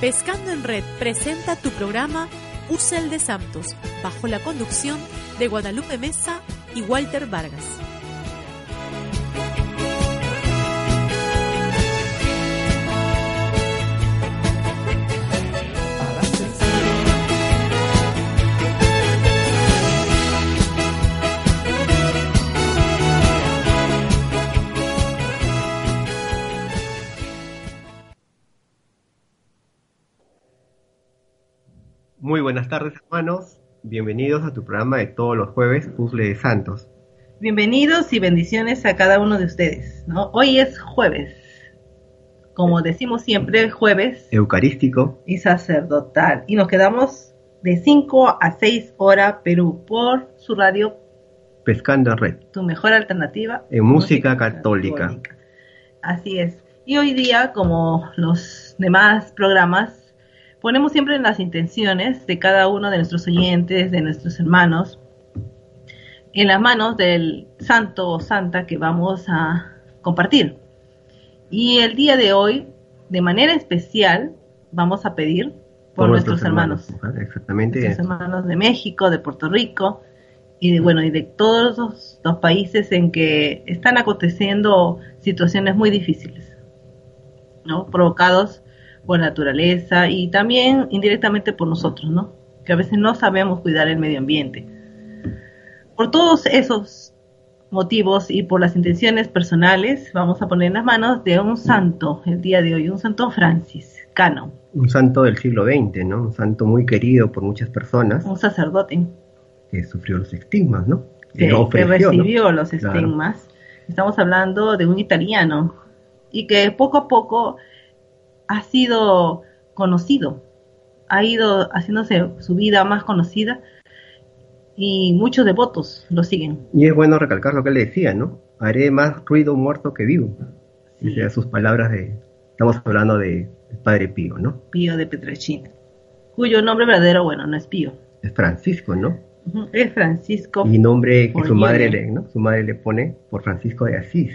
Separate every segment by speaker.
Speaker 1: Pescando en Red presenta tu programa Usel de Santos, bajo la conducción de Guadalupe Mesa y Walter Vargas.
Speaker 2: Muy buenas tardes, hermanos. Bienvenidos a tu programa de todos los jueves, Puzzle de Santos.
Speaker 3: Bienvenidos y bendiciones a cada uno de ustedes. ¿no? Hoy es jueves, como decimos siempre, jueves.
Speaker 2: Eucarístico.
Speaker 3: Y sacerdotal. Y nos quedamos de 5 a 6 horas Perú por su radio.
Speaker 2: Pescando en Red.
Speaker 3: Tu mejor alternativa.
Speaker 2: En música, católica. católica.
Speaker 3: Así es. Y hoy día, como los demás programas, ponemos siempre en las intenciones de cada uno de nuestros oyentes, de nuestros hermanos, en las manos del santo o santa que vamos a compartir. Y el día de hoy, de manera especial, vamos a pedir por, nuestros, hermanos.
Speaker 2: Exactamente.
Speaker 3: Nuestros hermanos de México, de Puerto Rico y de, bueno, y de todos los, los países en que están aconteciendo situaciones muy difíciles, ¿no? Provocados por naturaleza y también indirectamente por nosotros, ¿no? Que a veces no sabemos cuidar el medio ambiente. Por todos esos motivos y por las intenciones personales, vamos a poner en las manos de un santo el día de hoy, un santo franciscano.
Speaker 2: Un santo del siglo XX, ¿no? Un santo muy querido por muchas personas.
Speaker 3: Un sacerdote.
Speaker 2: Que sufrió los estigmas, ¿no?
Speaker 3: Que, recibió los estigmas. Estamos hablando de un italiano y que poco a poco ha sido conocido, ha ido haciéndose su vida más conocida y muchos devotos lo siguen.
Speaker 2: Y es bueno recalcar lo que él decía, ¿no? Haré más ruido muerto que vivo. Sí. sus palabras de, estamos hablando de, Padre Pío, ¿no?
Speaker 3: Pío de Petrachina, cuyo nombre verdadero, bueno, no es Pío.
Speaker 2: Es Francisco, ¿no?
Speaker 3: Es Francisco.
Speaker 2: Y nombre que su madre, le, ¿no? su madre le pone por Francisco de Asís.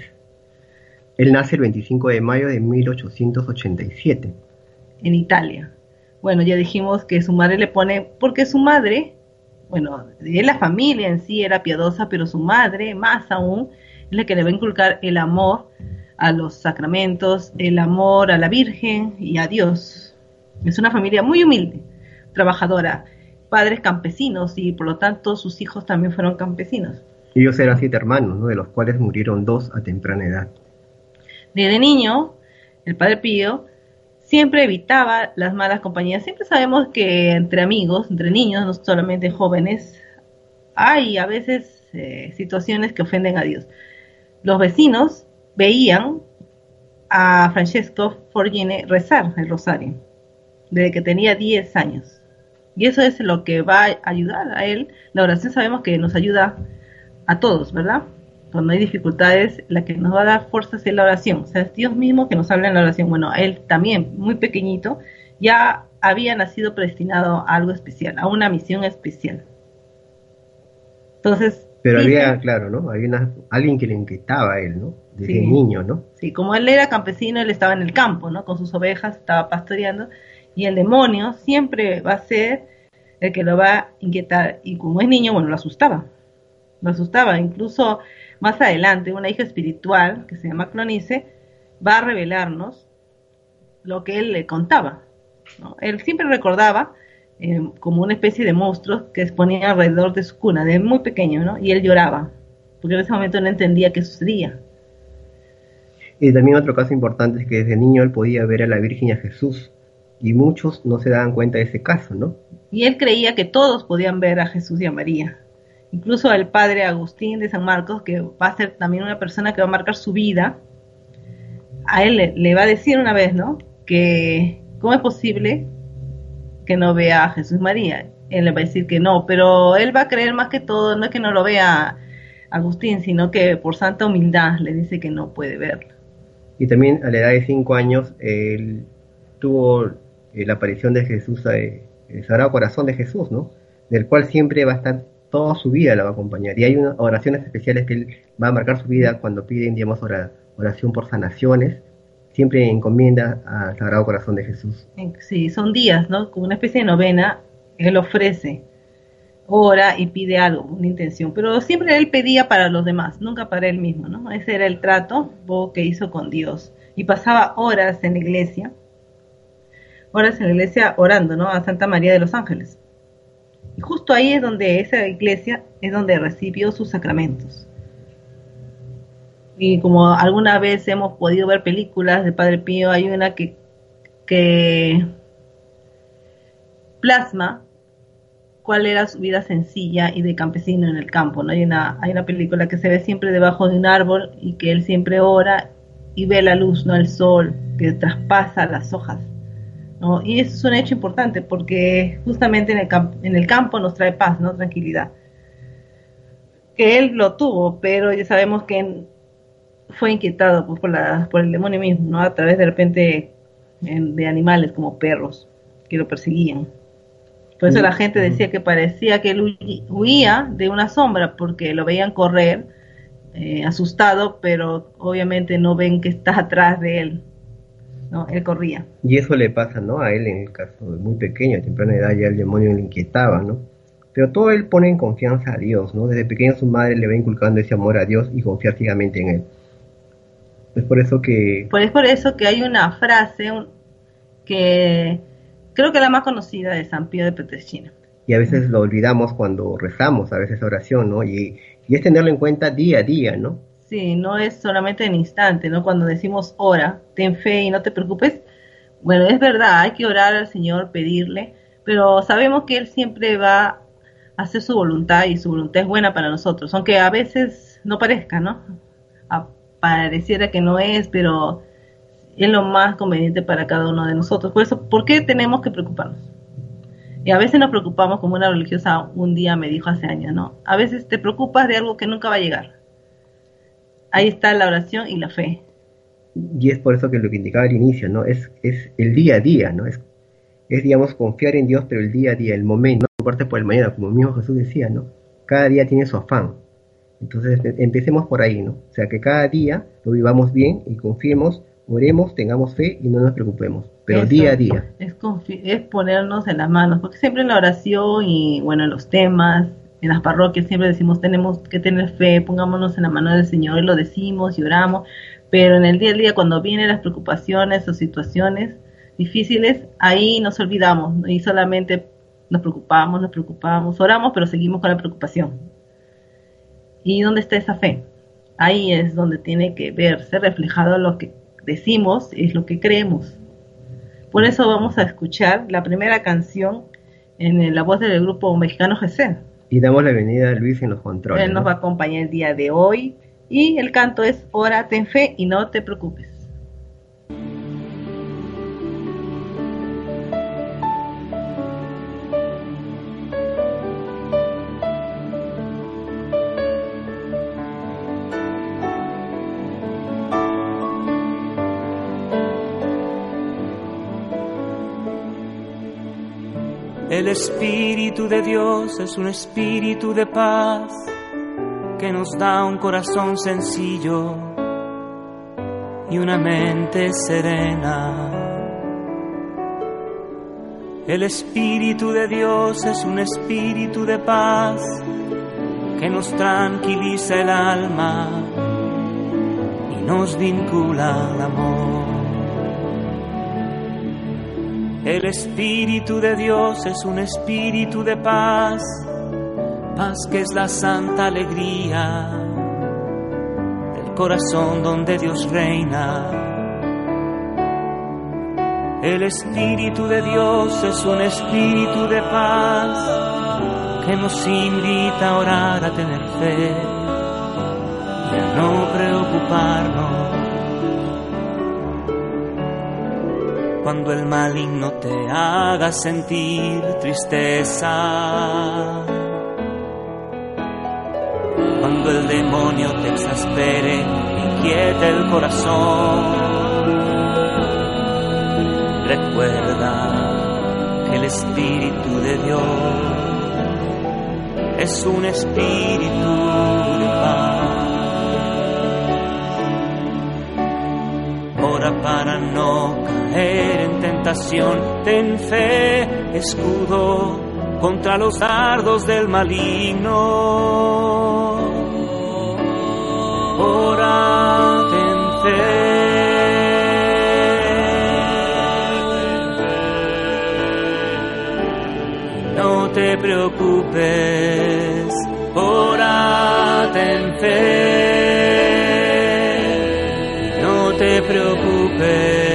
Speaker 2: Él nace el 25 de mayo de 1887.
Speaker 3: En Italia. Bueno, ya dijimos que su madre le pone, porque su madre, bueno, de la familia en sí era piadosa, pero su madre, más aún, es la que le va a inculcar el amor a los sacramentos, el amor a la Virgen y a Dios. Es una familia muy humilde, trabajadora, padres campesinos y por lo tanto sus hijos también fueron campesinos.
Speaker 2: Ellos eran siete hermanos, ¿no? de los cuales murieron dos a temprana edad.
Speaker 3: Desde niño, el padre Pío siempre evitaba las malas compañías. Siempre sabemos que entre amigos, entre niños, no solamente jóvenes, hay a veces eh, situaciones que ofenden a Dios. Los vecinos veían a Francesco Forgine rezar el rosario desde que tenía 10 años. Y eso es lo que va a ayudar a él. La oración sabemos que nos ayuda a todos, ¿verdad? Cuando hay dificultades, la que nos va a dar fuerzas es la oración. O sea, es Dios mismo que nos habla en la oración. Bueno, él también, muy pequeñito, ya había nacido predestinado a algo especial, a una misión especial. Entonces...
Speaker 2: Pero había, claro, ¿no? Había alguien que le inquietaba a él, ¿no? Desde niño, ¿no?
Speaker 3: Sí, como él era campesino, él estaba en el campo, ¿no? Con sus ovejas, estaba pastoreando, y el demonio siempre va a ser el que lo va a inquietar, y como es niño, bueno, lo asustaba, lo asustaba, incluso más adelante, una hija espiritual, que se llama Clonice, va a revelarnos lo que él le contaba. Él siempre recordaba eh, como una especie de monstruos que exponía alrededor de su cuna, de muy pequeño, ¿no? Y él lloraba, porque en ese momento no entendía qué sucedía.
Speaker 2: Y también otro caso importante es que desde niño él podía ver a la Virgen y a Jesús, y muchos no se daban cuenta de ese caso, ¿no?
Speaker 3: Y él creía que todos podían ver a Jesús y a María incluso el padre Agustín de San Marcos, que va a ser también una persona que va a marcar su vida, a él le, va a decir una vez, ¿no? Que cómo es posible que no vea a Jesús María. Él le va a decir que no, pero él va a creer más que todo, no es que no lo vea Agustín, sino que por santa humildad le dice que no puede verlo.
Speaker 2: Y también a la edad de cinco años, él tuvo eh, la aparición de Jesús, eh, el Sagrado Corazón de Jesús, ¿no? Del cual siempre va a estar toda su vida la va a acompañar. Y hay unas oraciones especiales que él va a marcar su vida cuando piden, digamos, oración por sanaciones siempre encomienda al Sagrado Corazón de Jesús.
Speaker 3: Sí, son días, ¿no? Como una especie de novena, él ofrece, ora y pide algo, una intención, pero siempre él pedía para los demás, nunca para él mismo, ¿no? Ese era el trato que hizo con Dios. Y pasaba horas en la iglesia, horas en la iglesia orando, ¿no? A Santa María de los Ángeles. Y justo ahí es donde esa iglesia es donde recibió sus sacramentos. Y como alguna vez hemos podido ver películas de Padre Pío, hay una que, que plasma cuál era su vida sencilla y de campesino en el campo. ¿no? Hay, una, hay una película que se ve siempre debajo de un árbol y que él siempre ora y ve la luz, no el sol, que traspasa las hojas. ¿No? Y eso es un hecho importante porque justamente en el, en el campo nos trae paz, ¿no? tranquilidad. Que él lo tuvo, pero ya sabemos que fue inquietado pues, por, la, por el demonio mismo, ¿no? a través de repente de animales como perros que lo perseguían. Por eso la gente decía que parecía que él huía de una sombra porque lo veían correr eh, asustado, pero obviamente no ven que está atrás de él. ¿No? Él corría.
Speaker 2: Y eso le pasa ¿no? a él en el caso de muy pequeño, a temprana edad ya el demonio le inquietaba, ¿no? Pero todo él pone en confianza a Dios, ¿no? Desde pequeño su madre le va inculcando ese amor a Dios y confiar ciegamente en él. Es por eso que...
Speaker 3: Pues es por eso que hay una frase que creo que es la más conocida de San Pío de Petrechina.
Speaker 2: Y a veces lo olvidamos cuando rezamos, a veces oración, ¿no? Y, y es tenerlo en cuenta día a día, ¿no?
Speaker 3: Sí, no es solamente en instante, ¿no? Cuando decimos ora, ten fe y no te preocupes. Bueno, es verdad, hay que orar al Señor, pedirle, pero sabemos que Él siempre va a hacer su voluntad y su voluntad es buena para nosotros, aunque a veces no parezca, ¿no? pareciera que no es, pero es lo más conveniente para cada uno de nosotros. Por eso, ¿por qué tenemos que preocuparnos? Y a veces nos preocupamos, como una religiosa un día me dijo hace años, ¿no? A veces te preocupas de algo que nunca va a llegar. Ahí está la oración y la fe.
Speaker 2: Y es por eso que lo que indicaba al inicio, ¿no? Es, es el día a día, ¿no? Es, es, digamos, confiar en Dios, pero el día a día, el momento, no preocuparte por el mañana, como mismo Jesús decía, ¿no? Cada día tiene su afán. Entonces, empecemos por ahí, ¿no? O sea, que cada día lo vivamos bien y confiemos oremos, tengamos fe y no nos preocupemos, pero día a día.
Speaker 3: Es, es ponernos en las manos, porque siempre en la oración y bueno, en los temas, en las parroquias siempre decimos tenemos que tener fe, pongámonos en la mano del Señor y lo decimos y oramos, pero en el día a día cuando vienen las preocupaciones o situaciones difíciles, ahí nos olvidamos y solamente nos preocupamos, nos preocupamos, oramos, pero seguimos con la preocupación. ¿Y dónde está esa fe? Ahí es donde tiene que verse reflejado lo que decimos es lo que creemos. Por eso vamos a escuchar la primera canción en la voz del grupo mexicano GC.
Speaker 2: Y damos la bienvenida a Luis en los controles.
Speaker 3: Él nos va a acompañar el día de hoy y el canto es Ora, ten fe y no te preocupes.
Speaker 4: Espíritu de Dios es un espíritu de paz que nos da un corazón sencillo y una mente serena. El Espíritu de Dios es un espíritu de paz que nos tranquiliza el alma y nos vincula al amor. El Espíritu de Dios es un espíritu de paz, paz que es la santa alegría del corazón donde Dios reina. El Espíritu de Dios es un espíritu de paz que nos invita a orar, a tener fe y a no preocuparnos cuando el maligno te haga sentir tristeza, cuando el demonio te exaspere, inquiete el corazón. Recuerda que el Espíritu de Dios es un espíritu de paz. Ora para tentación. Ten fe, escudo contra los dardos del maligno. Ora, ten fe. No te preocupes, ora, ten fe te preocupes.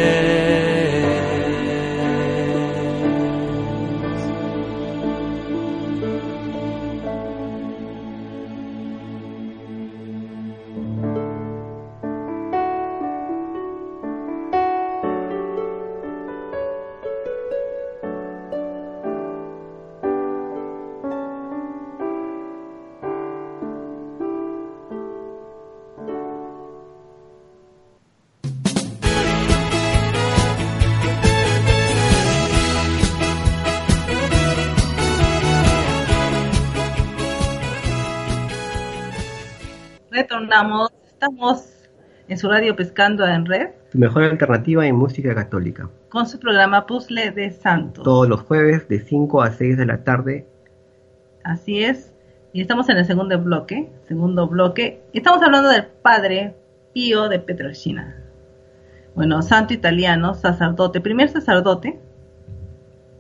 Speaker 3: Estamos en su radio Pescando en Red.
Speaker 2: Tu mejor alternativa en música católica.
Speaker 3: Con su programa Puzzle de Santos.
Speaker 2: Todos los jueves de 5 a 6 de la tarde.
Speaker 3: Así es. Y estamos en el segundo bloque. Segundo bloque. Estamos hablando del padre Pío de Petrolcina. Bueno, santo italiano, sacerdote, primer sacerdote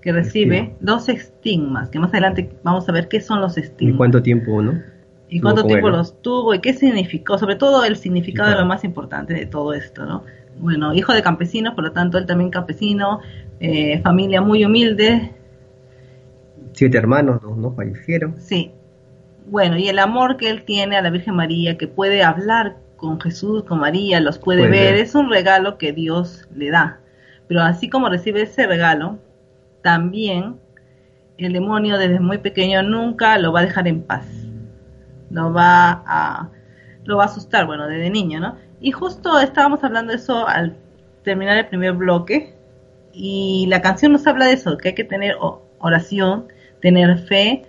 Speaker 3: que recibe dos estigmas, que más adelante vamos a ver qué son los estigmas.
Speaker 2: ¿Y cuánto tiempo, no?
Speaker 3: Y cuánto tiempo los tuvo y qué significó, sobre todo el significado de lo más importante de todo esto, ¿no? Bueno, hijo de campesinos, por lo tanto él también campesino, eh, familia muy humilde.
Speaker 2: Siete hermanos, dos no fallecieron.
Speaker 3: Sí. Bueno, y el amor que él tiene a la Virgen María, que puede hablar con Jesús, con María, los puede, ver, es un regalo que Dios le da. Pero así como recibe ese regalo, también el demonio desde muy pequeño nunca lo va a dejar en paz lo va a lo va a asustar, bueno, desde niño, ¿no? Y justo estábamos hablando de eso al terminar el primer bloque y la canción nos habla de eso, que hay que tener oración, tener fe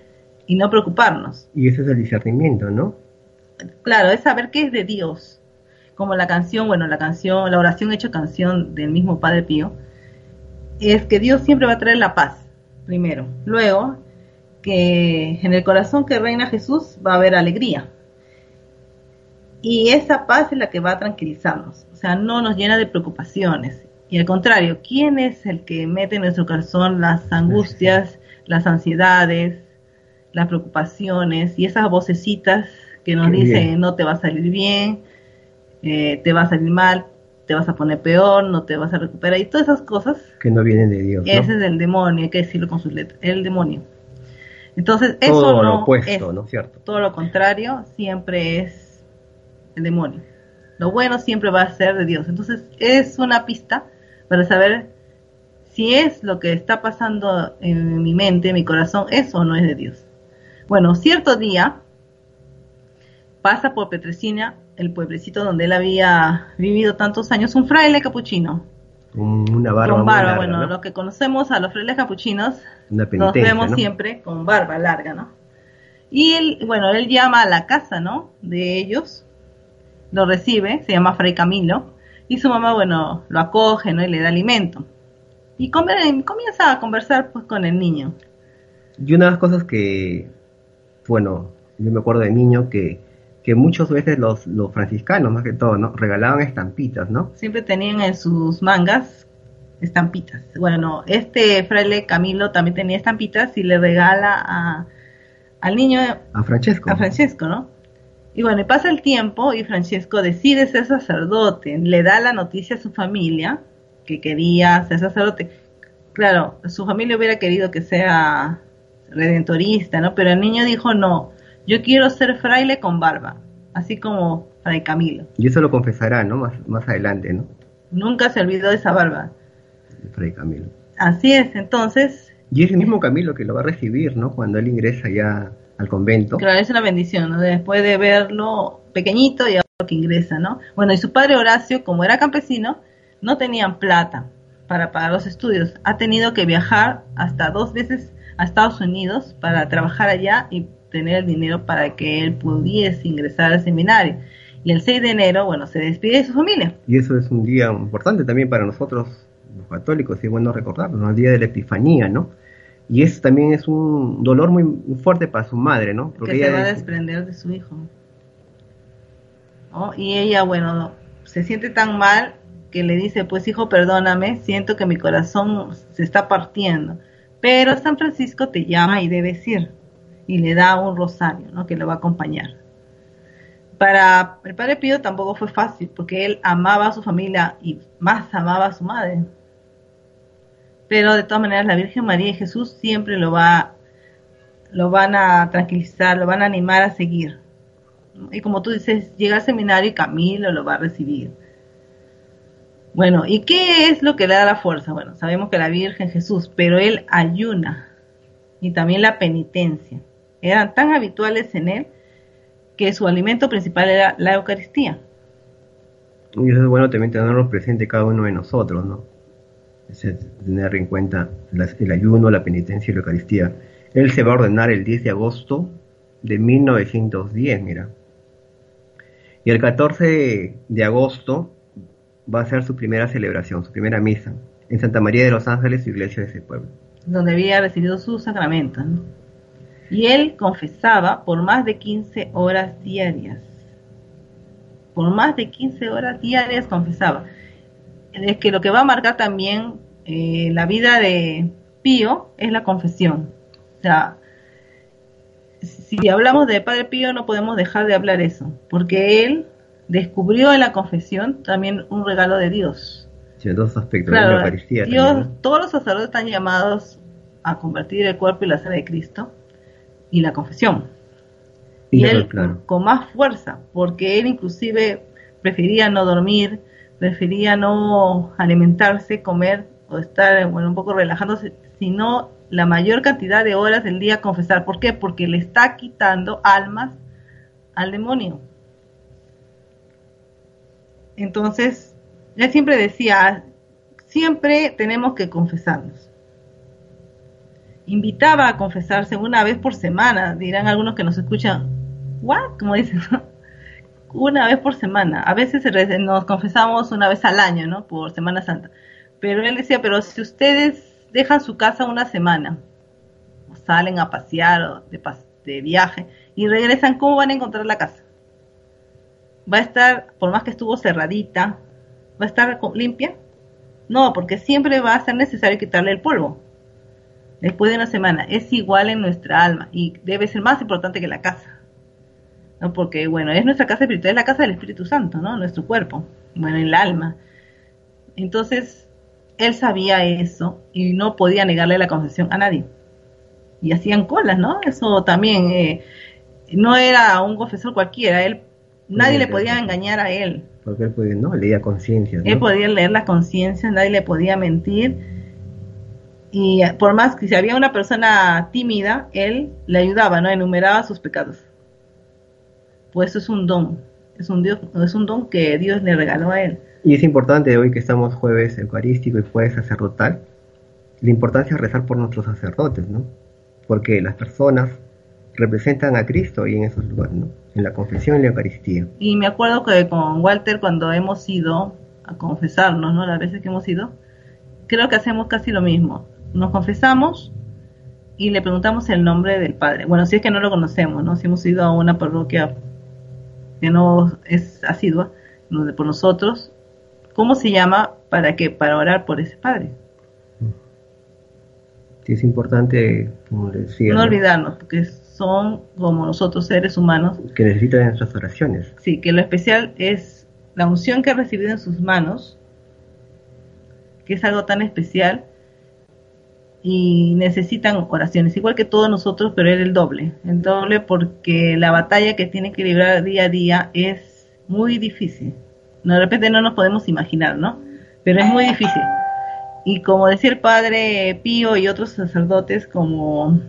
Speaker 3: y no preocuparnos.
Speaker 2: Y eso es el discernimiento, ¿no?
Speaker 3: Claro, es saber qué es de Dios. Como la canción, bueno, la canción, la oración hecha canción del mismo Padre Pío, es que Dios siempre va a traer la paz, primero. Luego, que en el corazón que reina Jesús va a haber alegría. Y esa paz es la que va a tranquilizarnos, o sea, no nos llena de preocupaciones. Y al contrario, ¿quién es el que mete en nuestro corazón las angustias, las ansiedades, las preocupaciones y esas vocecitas que nos dicen no te va a salir bien, eh, te va a salir mal, te vas a poner peor, no te vas a recuperar y todas esas cosas
Speaker 2: que no vienen de Dios.
Speaker 3: Ese es el demonio, hay que decirlo con sus letras, el demonio. Entonces, eso
Speaker 2: todo
Speaker 3: no
Speaker 2: lo opuesto, ¿no es cierto?
Speaker 3: Todo lo contrario, siempre es el demonio. Lo bueno siempre va a ser de Dios. Entonces, es una pista para saber si es lo que está pasando en mi mente, en mi corazón, eso o no es de Dios. Bueno, cierto día pasa por Petrecina, el pueblecito donde él había vivido tantos años, un fraile capuchino
Speaker 2: una barba.
Speaker 3: Con barba, bueno, lo que conocemos a los frailes capuchinos, nos vemos siempre con barba larga, ¿no? Y él, bueno, él llama a la casa, ¿no? De ellos, lo recibe, se llama Fray Camilo, y su mamá, bueno, lo acoge, ¿no? Y le da alimento. Y comienza a conversar, pues, con el niño.
Speaker 2: Y una de las cosas que, bueno, yo me acuerdo de niño que que muchas veces los, los franciscanos, más que todo, ¿no? Regalaban estampitas, ¿no?
Speaker 3: Siempre tenían en sus mangas estampitas. Bueno, este fraile Camilo también tenía estampitas y le regala a, al niño...
Speaker 2: A Francesco.
Speaker 3: A Francesco, ¿no? Y bueno, pasa el tiempo y Francesco decide ser sacerdote, le da la noticia a su familia que quería ser sacerdote. Claro, su familia hubiera querido que sea redentorista, ¿no? Pero el niño dijo, no, yo quiero ser fraile con barba, así como Fray Camilo.
Speaker 2: Y eso lo confesará, ¿no? Más, más adelante, ¿no?
Speaker 3: Nunca se olvidó de esa barba.
Speaker 2: Fray Camilo.
Speaker 3: Así es, entonces...
Speaker 2: Y es el mismo Camilo que lo va a recibir, ¿no? Cuando él ingresa ya al convento.
Speaker 3: Claro, es una bendición, ¿no? Después de verlo pequeñito y ahora que ingresa, ¿no? Bueno, y su padre Horacio, como era campesino, no tenían plata para pagar los estudios. Ha tenido que viajar hasta dos veces a Estados Unidos para trabajar allá y tener el dinero para que él pudiese ingresar al seminario. Y el 6 de enero, bueno, se despide de su familia.
Speaker 2: Y eso es un día importante también para nosotros, los católicos, y es bueno recordarlo, ¿no? el día de la Epifanía, ¿no? Y eso también es un dolor muy fuerte para su madre, ¿no?
Speaker 3: Porque que se va a desprender de su hijo. Y ella, bueno, se siente tan mal que le dice, pues hijo, perdóname, siento que mi corazón se está partiendo. Pero San Francisco te llama y debes ir. Y le da un rosario, ¿no? Que lo va a acompañar. Para el Padre Pío tampoco fue fácil, porque él amaba a su familia y más amaba a su madre. Pero de todas maneras la Virgen María y Jesús siempre lo va lo van a tranquilizar, lo van a animar a seguir. Y como tú dices, llega al seminario y Camilo lo va a recibir. Bueno, ¿y qué es lo que le da la fuerza? Bueno, sabemos que la Virgen Jesús, pero él ayuna y también la penitencia. Eran tan habituales en él que su alimento principal era la Eucaristía.
Speaker 2: Y eso es bueno también tenerlo presente cada uno de nosotros, ¿no? Es tener en cuenta el ayuno, la penitencia y la Eucaristía. Él se va a ordenar el 10 de agosto de 1910, mira. Y el 14 de agosto va a ser su primera celebración, su primera misa, en Santa María de los Ángeles, su iglesia de ese pueblo.
Speaker 3: Donde había recibido su sacramento. Y él confesaba por más de 15 horas diarias. Por más de 15 horas diarias confesaba. Es que lo que va a marcar también eh, la vida de Pío es la confesión. O sea, si hablamos de Padre Pío no podemos dejar de hablar eso, porque él descubrió en la confesión también un regalo de Dios.
Speaker 2: Sí, dos aspectos de la Eucaristía.
Speaker 3: Dios, todos los sacerdotes están llamados a convertir el cuerpo y la sangre de Cristo y la confesión. Y, él con más fuerza, porque él inclusive prefería no dormir, prefería no alimentarse, comer o estar bueno, un poco relajándose, sino la mayor cantidad de horas del día confesar. ¿Por qué? Porque le está quitando almas al demonio. Entonces, él siempre decía, siempre tenemos que confesarnos. Invitaba a confesarse una vez por semana, dirán algunos que nos escuchan, ¿what? Como dicen, una vez por semana. A veces nos confesamos una vez al año, ¿no? Por Semana Santa. Pero él decía, pero si ustedes dejan su casa una semana, o salen a pasear o de, de viaje y regresan, ¿cómo van a encontrar la casa? ¿Va a estar, por más que estuvo cerradita, va a estar limpia? No, porque siempre va a ser necesario quitarle el polvo. Después de una semana, es igual en nuestra alma y debe ser más importante que la casa. ¿no? Porque, bueno, es nuestra casa espiritual, es la casa del Espíritu Santo, ¿no? Nuestro cuerpo, bueno, el alma. Entonces, él sabía eso y no podía negarle la confesión a nadie. Y hacían colas, ¿no? Eso también eh, no era un confesor cualquiera, él nadie le podía engañar a él.
Speaker 2: Porque él podía, no, leía conciencia.
Speaker 3: Él podía leer la conciencia, nadie le podía mentir. Y por más que si había una persona tímida, él le ayudaba, ¿no? Enumeraba sus pecados. Pues eso es un don, es un, Dios, es un don que Dios le regaló a él.
Speaker 2: Y es importante hoy que estamos jueves eucarístico y jueves sacerdotal, la importancia de rezar por nuestros sacerdotes, ¿no? Porque las personas representan a Cristo y en esos lugares, ¿no? En la confesión y la Eucaristía.
Speaker 3: Y me acuerdo que con Walter cuando hemos ido a confesarnos, ¿no? Las veces que hemos ido, creo que hacemos casi lo mismo. Nos confesamos y le preguntamos el nombre del Padre. Bueno, si es que no lo conocemos, ¿no? Si hemos ido a una parroquia que no es asidua, por nosotros, ¿Cómo se llama? ¿Para qué? Para orar por ese padre.
Speaker 2: Sí, es importante, como decía.
Speaker 3: No, olvidarnos, porque son como nosotros seres humanos.
Speaker 2: Que necesitan nuestras oraciones.
Speaker 3: Sí, que lo especial es la unción que ha recibido en sus manos, que es algo tan especial, y necesitan oraciones, igual que todos nosotros, pero él el doble. El doble porque la batalla que tiene que librar día a día es muy difícil de repente no nos podemos imaginar, ¿no? Pero es muy difícil. Y como decía el padre Pío y otros sacerdotes, como,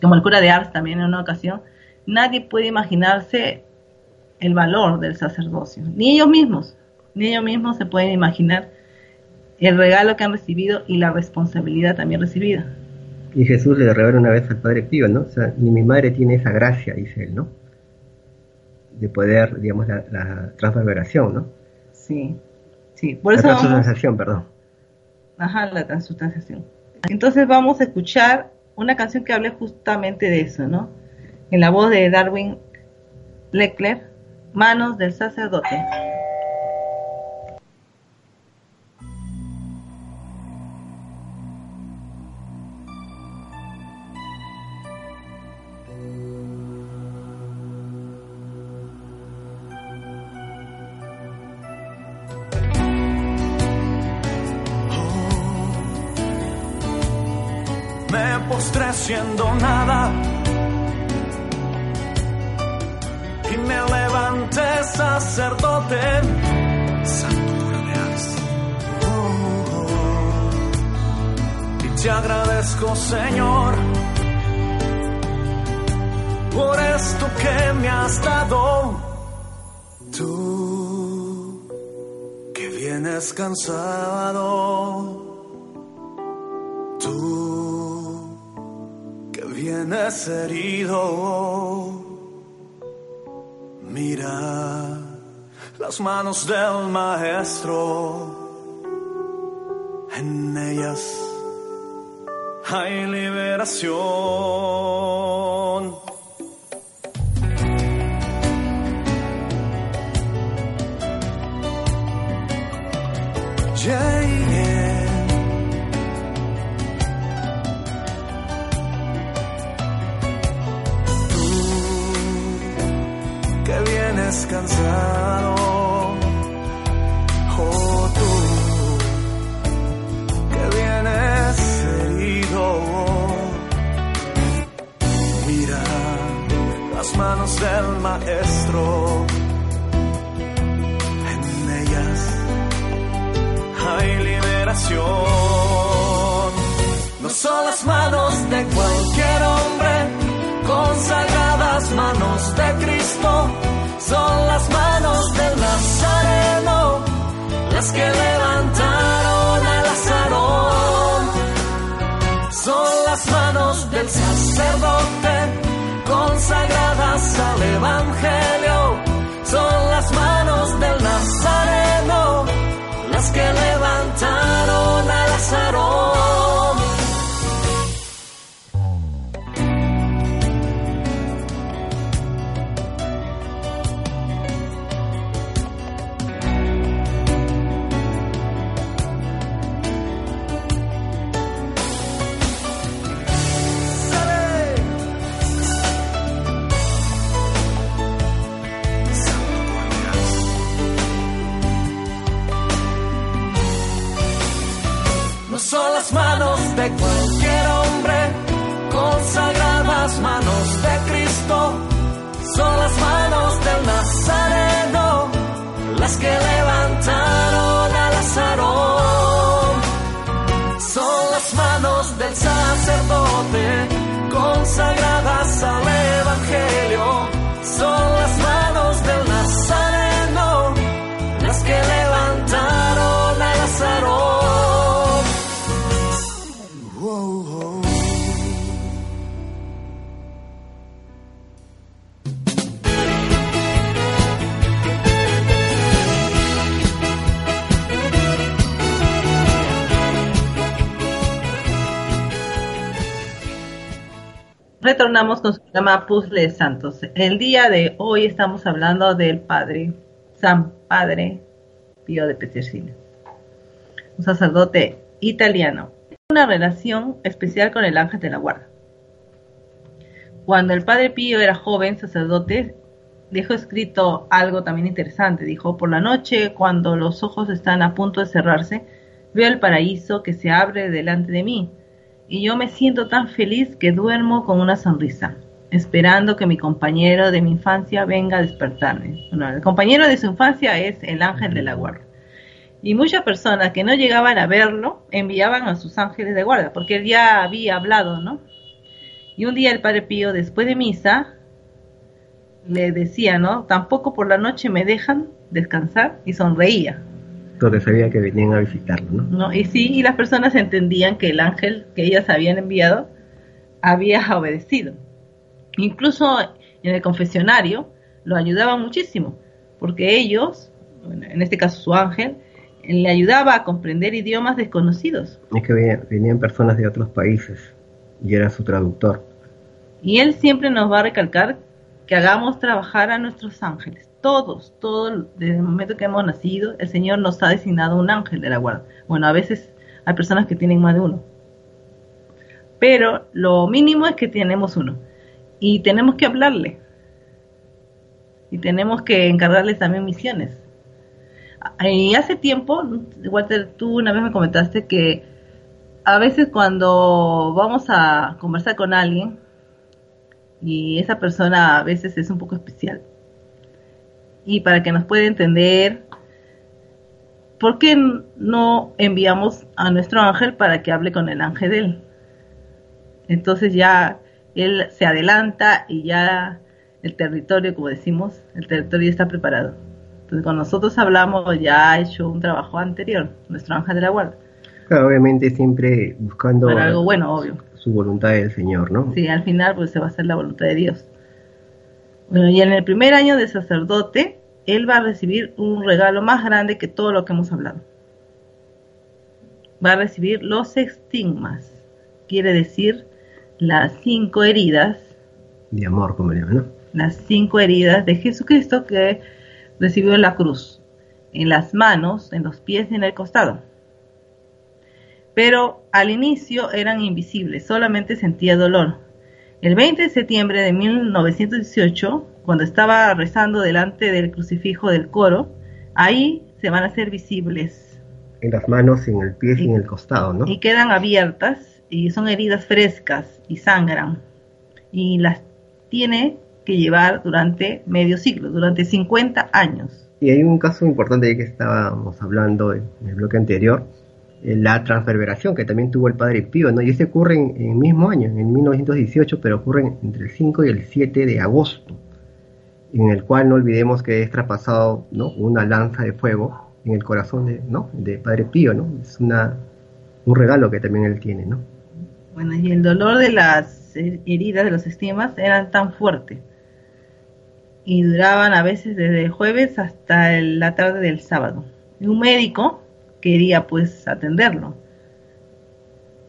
Speaker 3: como el cura de Ars también en una ocasión, nadie puede imaginarse el valor del sacerdocio, ni ellos mismos, ni ellos mismos se pueden imaginar el regalo que han recibido y la responsabilidad también recibida.
Speaker 2: Y Jesús le revela una vez al Padre Pío, ¿no? O sea, ni mi madre tiene esa gracia, dice él, ¿no? de poder, digamos, la, la transverberación, ¿no?
Speaker 3: Sí, sí. Por
Speaker 2: la
Speaker 3: eso vamos,
Speaker 2: transustanciación, perdón.
Speaker 3: ajá, la transustanciación. Entonces vamos a escuchar una canción que hable justamente de eso, ¿no? En la voz de Darwin Leclerc, Manos del sacerdote.
Speaker 5: Siendo nada y me levanté sacerdote. Y te agradezco, Señor, por esto que me has dado. Tú que vienes cansado. Tú que vienes herido, mira las manos del maestro, en ellas hay liberación. Vienes cansado. Oh, tú que vienes herido. Mira las manos del maestro. En ellas hay liberación. No son las manos de cualquier son las manos del Nazareno, las que levantaron a Lázaro. Son las manos del sacerdote, consagradas al Evangelio, son las manos del Nazareno, las que levantaron a Lázaro. Son las manos de cualquier hombre, consagradas manos de Cristo, son las manos del Nazareno, las que levantaron a Lázaro. Son las manos del sacerdote, consagradas al Evangelio, son las
Speaker 3: Con su programa Puzzle Santos. El día de hoy estamos hablando del Padre, San Padre Pío de Petricino, un sacerdote italiano. Una relación especial con el ángel de la guarda. Cuando el Padre Pío era joven sacerdote, dejó escrito algo también interesante. Dijo, por la noche, cuando los ojos están a punto de cerrarse, veo el paraíso que se abre delante de mí y yo me siento tan feliz que duermo con una sonrisa, esperando que mi compañero de mi infancia venga a despertarme. El compañero de su infancia es el ángel de la guarda. Y muchas personas que no llegaban a verlo enviaban a sus ángeles de guarda, porque él ya había hablado, ¿no? Y un día el Padre Pío, después de misa, le decía, ¿no? Tampoco por la noche me dejan descansar y sonreía.
Speaker 2: Donde sabía que venían a visitarlo, ¿no?
Speaker 3: ¿no? Y sí, y las personas entendían que el ángel que ellas habían enviado había obedecido. Incluso en el confesionario, lo ayudaban muchísimo, porque ellos, en este caso su ángel, le ayudaba a comprender idiomas desconocidos.
Speaker 2: Es que venían, personas de otros países y era su traductor.
Speaker 3: Y él siempre nos va a recalcar que hagamos trabajar a nuestros ángeles. Todos, todos, desde el momento que hemos nacido, el Señor nos ha designado un ángel de la guarda. Bueno, a veces hay personas que tienen más de uno. Pero lo mínimo es que tenemos uno. Y tenemos que hablarle. Y tenemos que encargarles también misiones. Y hace tiempo, Walter, tú una vez me comentaste que a veces cuando vamos a conversar con alguien y esa persona a veces es un poco especial y para que nos pueda entender, ¿por qué no enviamos a nuestro ángel para que hable con el ángel de él? Entonces ya él se adelanta y ya el territorio, como decimos, el territorio está preparado. Entonces, cuando nosotros hablamos, ya ha hecho un trabajo anterior, nuestro ángel de la guarda.
Speaker 2: Claro, obviamente siempre buscando
Speaker 3: algo bueno, obvio.
Speaker 2: su voluntad del Señor, ¿no?
Speaker 3: Sí, al final pues se va a hacer la voluntad de Dios. Bueno, y en el primer año de sacerdote, él va a recibir un regalo más grande que todo lo que hemos hablado. Va a recibir los estigmas, quiere decir las cinco heridas.
Speaker 2: De amor, como le llaman, ¿no?
Speaker 3: Las cinco heridas de Jesucristo que recibió la cruz, en las manos, en los pies y en el costado. Pero al inicio eran invisibles, solamente sentía dolor. El 20 de septiembre de 1918, cuando estaba rezando delante del crucifijo del coro, ahí se van a hacer visibles.
Speaker 2: En las manos, en el pie y, en el costado, ¿no?
Speaker 3: Y quedan abiertas y son heridas frescas y sangran. Y las tiene que llevar durante medio siglo, durante 50 años.
Speaker 2: Y hay un caso importante que estábamos hablando en el bloque anterior, la transverberación que también tuvo el padre Pío, ¿no? Y ese ocurre en, el mismo año, en 1918, pero ocurre entre el 5 y el 7 de agosto, en el cual no olvidemos que es traspasado ¿no? una lanza de fuego en el corazón de, Padre Pío, ¿no? Es una, un regalo que también él tiene, ¿no?
Speaker 3: Bueno, y el dolor de las heridas de los estigmas eran tan fuertes y duraban a veces desde el jueves hasta la tarde del sábado. Y un médico quería pues atenderlo,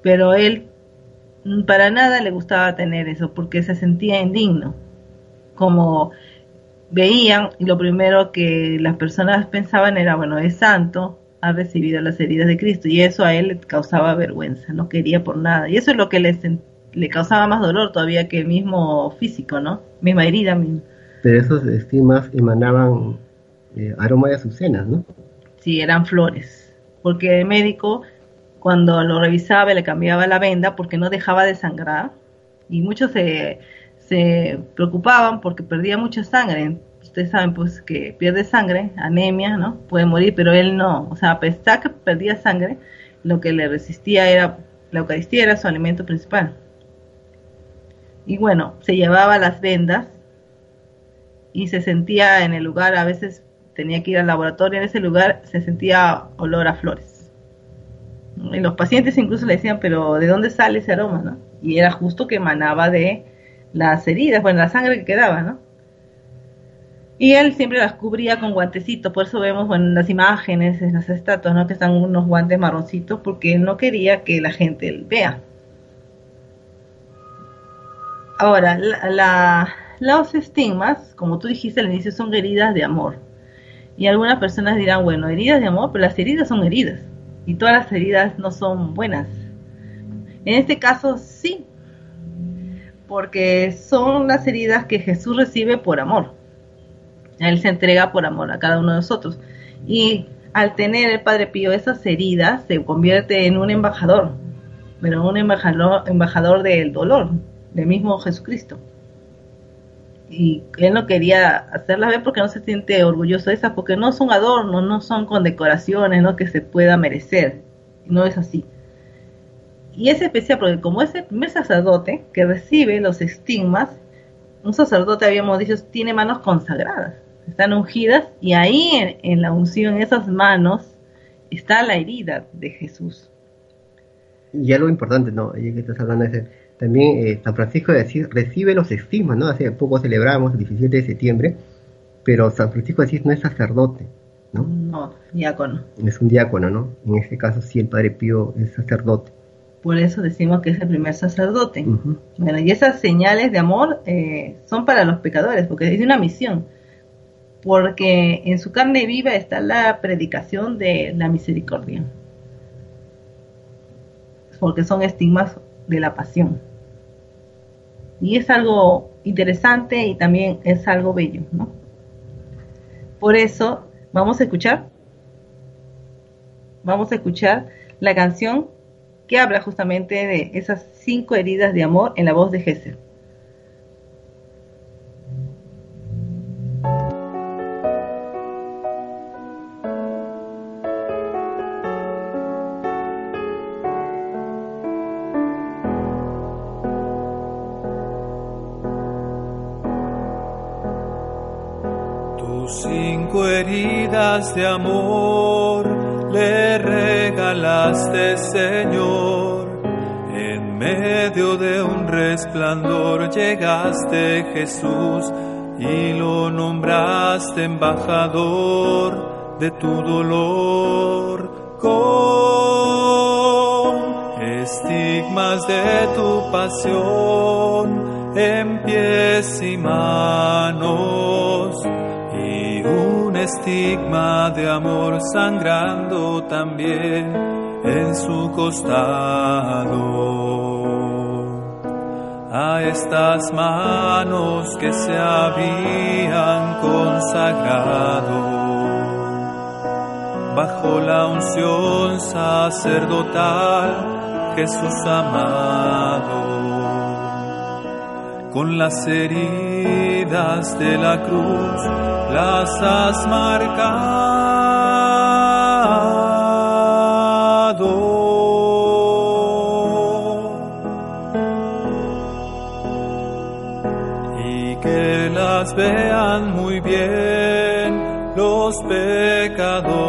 Speaker 3: pero él para nada le gustaba tener eso porque se sentía indigno, como veían y lo primero que las personas pensaban era, bueno, es santo, ha recibido las heridas de Cristo y eso a él le causaba vergüenza, no quería por nada. Y eso es lo que le, le causaba más dolor todavía que el mismo físico, ¿no? Misma herida, misma
Speaker 2: pero esos estigmas emanaban eh, aroma de azucenas, ¿no?
Speaker 3: Sí, eran flores, porque el médico cuando lo revisaba le cambiaba la venda porque no dejaba de sangrar y muchos se, preocupaban porque perdía mucha sangre. Ustedes saben pues que pierde sangre, anemia, ¿no? Puede morir, pero él no. O sea, a pesar que perdía sangre, lo que le resistía era la Eucaristía, era su alimento principal. Y bueno, se llevaba las vendas y se sentía en el lugar, a veces tenía que ir al laboratorio, en ese lugar se sentía olor a flores. Y los pacientes incluso le decían, pero ¿de dónde sale ese aroma? ¿no? Y era justo que emanaba de las heridas, bueno, la sangre que quedaba, ¿no? Y él siempre las cubría con guantecitos, por eso vemos bueno, en las imágenes, en las estatuas, ¿no? que están unos guantes marroncitos, porque él no quería que la gente vea. Ahora, la los estigmas, como tú dijiste al inicio, son heridas de amor. Y algunas personas dirán, bueno, heridas de amor, pero las heridas son heridas. Y todas las heridas no son buenas. En este caso sí, porque son las heridas que Jesús recibe por amor. Él se entrega por amor a cada uno de nosotros. Y al tener el Padre Pío esas heridas, se convierte en un embajador, pero un embajador, embajador del dolor, del mismo Jesucristo y él no quería hacerlas ver porque no se siente orgulloso de esas, porque no son adornos, no son condecoraciones, no que se pueda merecer, no es así. Y es especial porque como es el primer sacerdote que recibe los estigmas, un sacerdote, habíamos dicho, tiene manos consagradas, están ungidas y ahí en, la unción, esas manos, está la herida de Jesús.
Speaker 2: Y algo importante, ¿no? Y que estás hablando de también eh, San Francisco de recibe los estigmas, ¿no? Hace poco celebramos, el 17 de septiembre, pero San Francisco de Asís no es sacerdote, ¿no?
Speaker 3: No, diácono.
Speaker 2: Es un diácono, ¿no? En este caso sí el Padre Pío es sacerdote.
Speaker 3: Por eso decimos que es el primer sacerdote. Bueno, y esas señales de amor eh, son para los pecadores, porque es una misión. Porque en su carne viva está la predicación de la misericordia. Porque son estigmas de la pasión. Y es algo interesante y también es algo bello, ¿no? Por eso, vamos a escuchar. Vamos a escuchar la canción que habla justamente de esas cinco heridas de amor en la voz de Gesser.
Speaker 6: De amor le regalaste, Señor. En medio de un resplandor llegaste, Jesús, y lo nombraste embajador de tu dolor. Con estigmas de tu pasión en pies y manos y un estigma de amor sangrando también en su costado. A estas manos que se habían consagrado bajo la unción sacerdotal, Jesús amado con las heridas de la cruz las has marcado. Y que las vean muy bien los pecadores.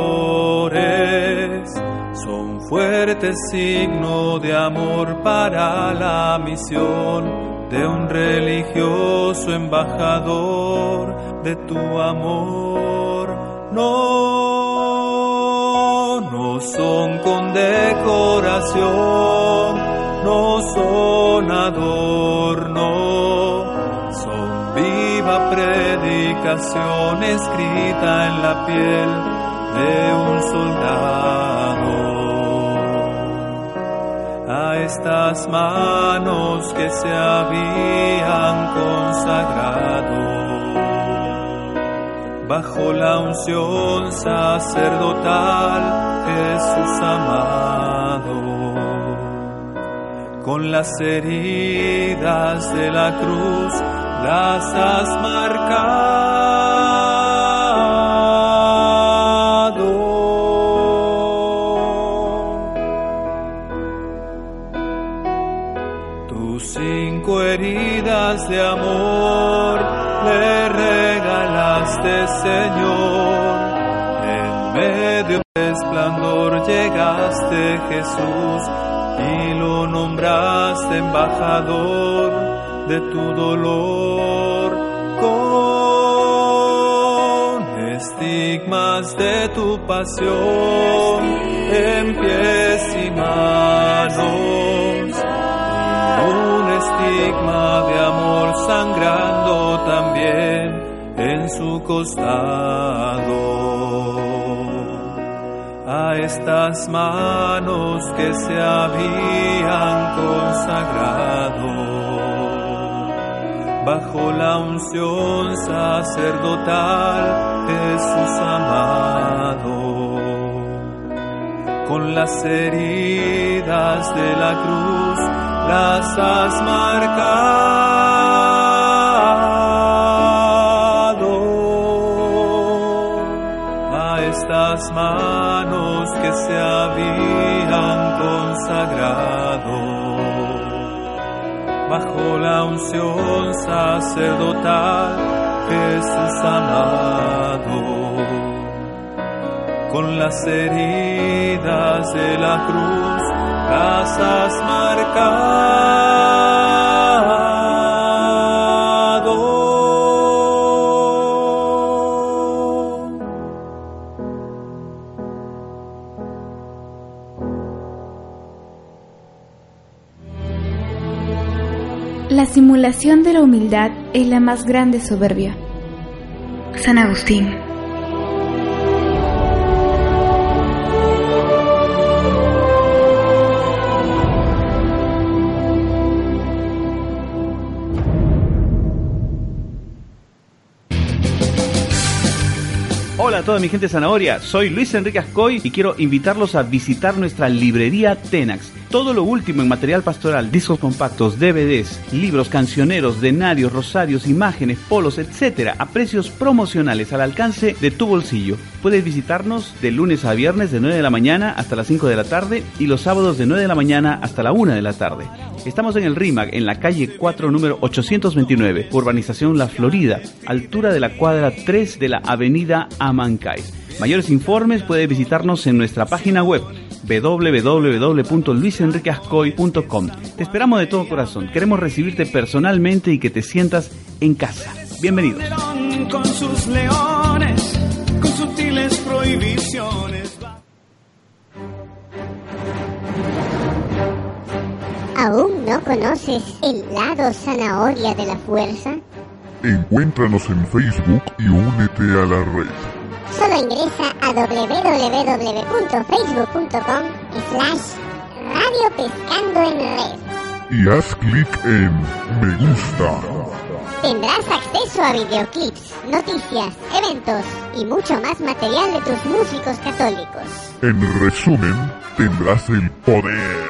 Speaker 6: Son fuertes signo de amor para la misión de un religioso embajador de tu amor. No, no son condecoración, no son adorno, son viva predicación escrita en la piel de un soldado a estas manos que se habían consagrado bajo la unción sacerdotal Jesús amado. Con las heridas de la cruz las has marcado tus cinco heridas de amor le regalaste Señor. En medio del esplendor llegaste Jesús y lo nombraste embajador de tu dolor. Con estigmas de tu pasión en pies y manos de amor sangrando también en su costado. A estas manos que se habían consagrado bajo la unción sacerdotal Jesús amado con las heridas de la cruz las has marcado. A estas manos que se habían consagrado bajo la unción sacerdotal Jesús amado con las heridas de la cruz casas marcado.
Speaker 7: La simulación de la humildad es la más grande soberbia. San Agustín
Speaker 8: A toda mi gente zanahoria, soy Luis Enrique Ascoy y quiero invitarlos a visitar nuestra librería Tenax todo lo último en material pastoral, discos compactos, DVDs, libros, cancioneros, denarios, rosarios, imágenes, polos, etc. a precios promocionales al alcance de tu bolsillo. Puedes visitarnos de lunes a viernes de 9 de la mañana hasta las 5 de la tarde y los sábados de 9 de la mañana hasta la 1 de la tarde. Estamos en el RIMAC, en la calle 4, número 829, urbanización La Florida, altura de la cuadra 3 de la avenida Amancay. Mayores informes puede visitarnos en nuestra página web www.luisenriqueascoy.com. Te esperamos de todo corazón. Queremos recibirte personalmente y que te sientas en casa. Bienvenidos.
Speaker 9: Con sus leones, con sutiles prohibiciones.
Speaker 10: ¿Aún no conoces el lado zanahoria de la fuerza?
Speaker 11: Encuéntranos en Facebook y únete a la red.
Speaker 10: Solo ingresa a www.facebook.com slash Radio Pescando en Red.
Speaker 11: Y haz clic en Me gusta.
Speaker 10: Tendrás acceso a videoclips, noticias, eventos y mucho más material de tus músicos católicos.
Speaker 11: En resumen, tendrás el poder.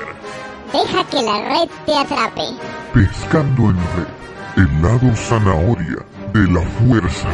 Speaker 10: Deja que la red te atrape.
Speaker 11: Pescando en Red, el lado zanahoria de la fuerza.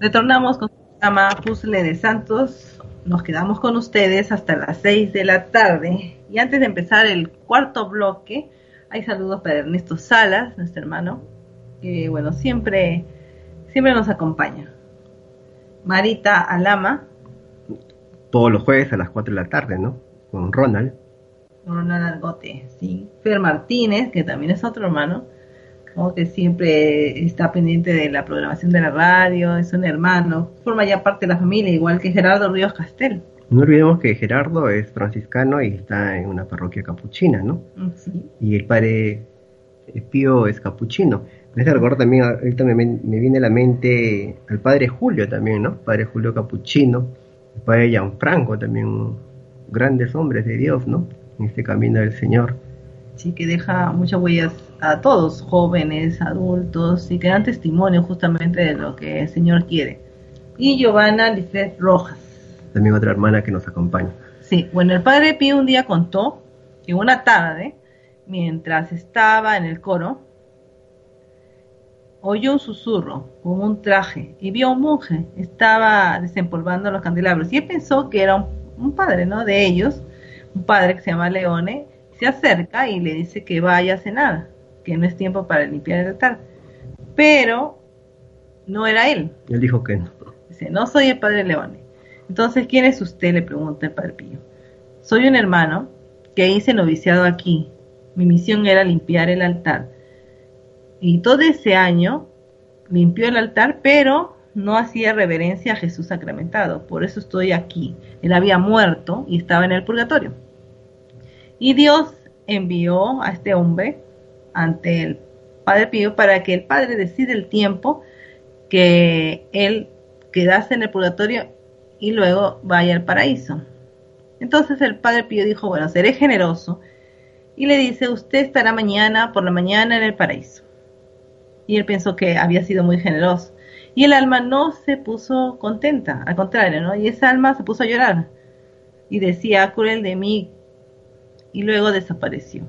Speaker 3: Retornamos con el programa Puzzle de Santos. Nos quedamos con ustedes hasta las 6 de la tarde. Y antes de empezar el cuarto bloque, hay saludos para Ernesto Salas, nuestro hermano, que bueno, siempre, siempre nos acompaña. Marita Alama.
Speaker 2: Todos los jueves a las 4 de la tarde, ¿no? Con Ronald.
Speaker 3: Ronald Argote, sí. Fer Martínez, que también es otro hermano que siempre está pendiente de la programación de la radio, es un hermano, forma ya parte de la familia, igual que Gerardo Ríos Castel.
Speaker 2: No olvidemos que Gerardo es franciscano y está en una parroquia capuchina, ¿no?
Speaker 3: Mm, sí.
Speaker 2: Y el padre Pío es capuchino. Me hace recordar también, ahorita me, me, viene a la mente al padre Julio también, ¿no? Padre Julio Capuchino, el padre Gianfranco también, grandes hombres de Dios, ¿no? En este camino del Señor.
Speaker 3: Sí, que deja muchas huellas a todos, jóvenes, adultos, y que dan testimonio justamente de lo que el Señor quiere. Y Giovanna Lifet Rojas.
Speaker 2: También otra hermana que nos acompaña.
Speaker 3: Sí, bueno, el padre Pío un día contó que una tarde, mientras estaba en el coro, oyó un susurro con un traje y vio a un monje, estaba desempolvando los candelabros y él pensó que era un, un padre, ¿no? De ellos, un padre que se llama Leone, se acerca y le dice que vaya a cenar que no es tiempo para limpiar el altar. Pero no era él.
Speaker 2: Él dijo que no.
Speaker 3: Dice, no soy el padre Leone. Entonces, ¿quién es usted? Le pregunta el padre Pío. Soy un hermano que hice noviciado aquí. Mi misión era limpiar el altar. Y todo ese año limpió el altar, pero no hacía reverencia a Jesús sacramentado. Por eso estoy aquí. Él había muerto y estaba en el purgatorio. Y Dios envió a este hombre ante el Padre Pío para que el Padre decida el tiempo que él quedase en el purgatorio y luego vaya al paraíso. Entonces el Padre Pío dijo, bueno, seré generoso. Y le dice, usted estará mañana, por la mañana, en el paraíso. Y él pensó que había sido muy generoso. Y el alma no se puso contenta, al contrario, ¿no? Y esa alma se puso a llorar. Y decía, cruel de mí. Y luego desapareció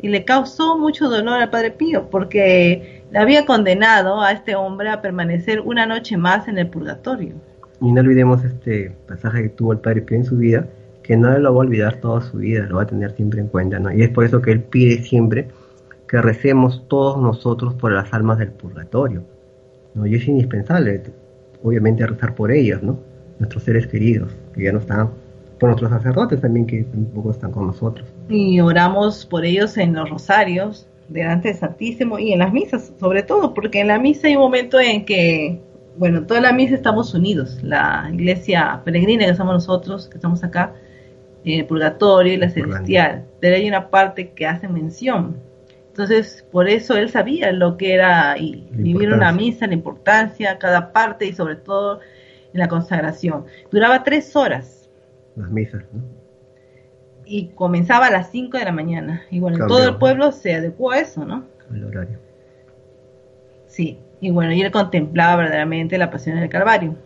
Speaker 3: y le causó mucho dolor al Padre Pío porque le había condenado a este hombre a permanecer una noche más en el purgatorio.
Speaker 2: Y no olvidemos este pasaje que tuvo el Padre Pío en su vida, que no lo va a olvidar toda su vida, lo va a tener siempre en cuenta, ¿no? Y es por eso que él pide siempre que recemos todos nosotros por las almas del purgatorio, ¿no? Y es indispensable, obviamente, rezar por ellas, ¿no? nuestros seres queridos, que ya no están, por nuestros sacerdotes también que tampoco están con nosotros.
Speaker 3: Y oramos por ellos en los rosarios, delante del Santísimo y en las misas, sobre todo, porque en la misa hay un momento en que, bueno, toda la misa estamos unidos, la iglesia peregrina que somos nosotros, que estamos acá, el purgatorio y la celestial, pero hay una parte que hace mención. Entonces, por eso él sabía lo que era y vivir una misa, la importancia, cada parte y sobre todo en la consagración. Duraba tres horas.
Speaker 2: Las misas, ¿no?
Speaker 3: Y comenzaba a las cinco de la mañana. Y bueno, todo el pueblo se adecuó a eso, ¿no?
Speaker 2: El horario.
Speaker 3: Sí, y bueno, y él contemplaba verdaderamente la pasión del Calvario.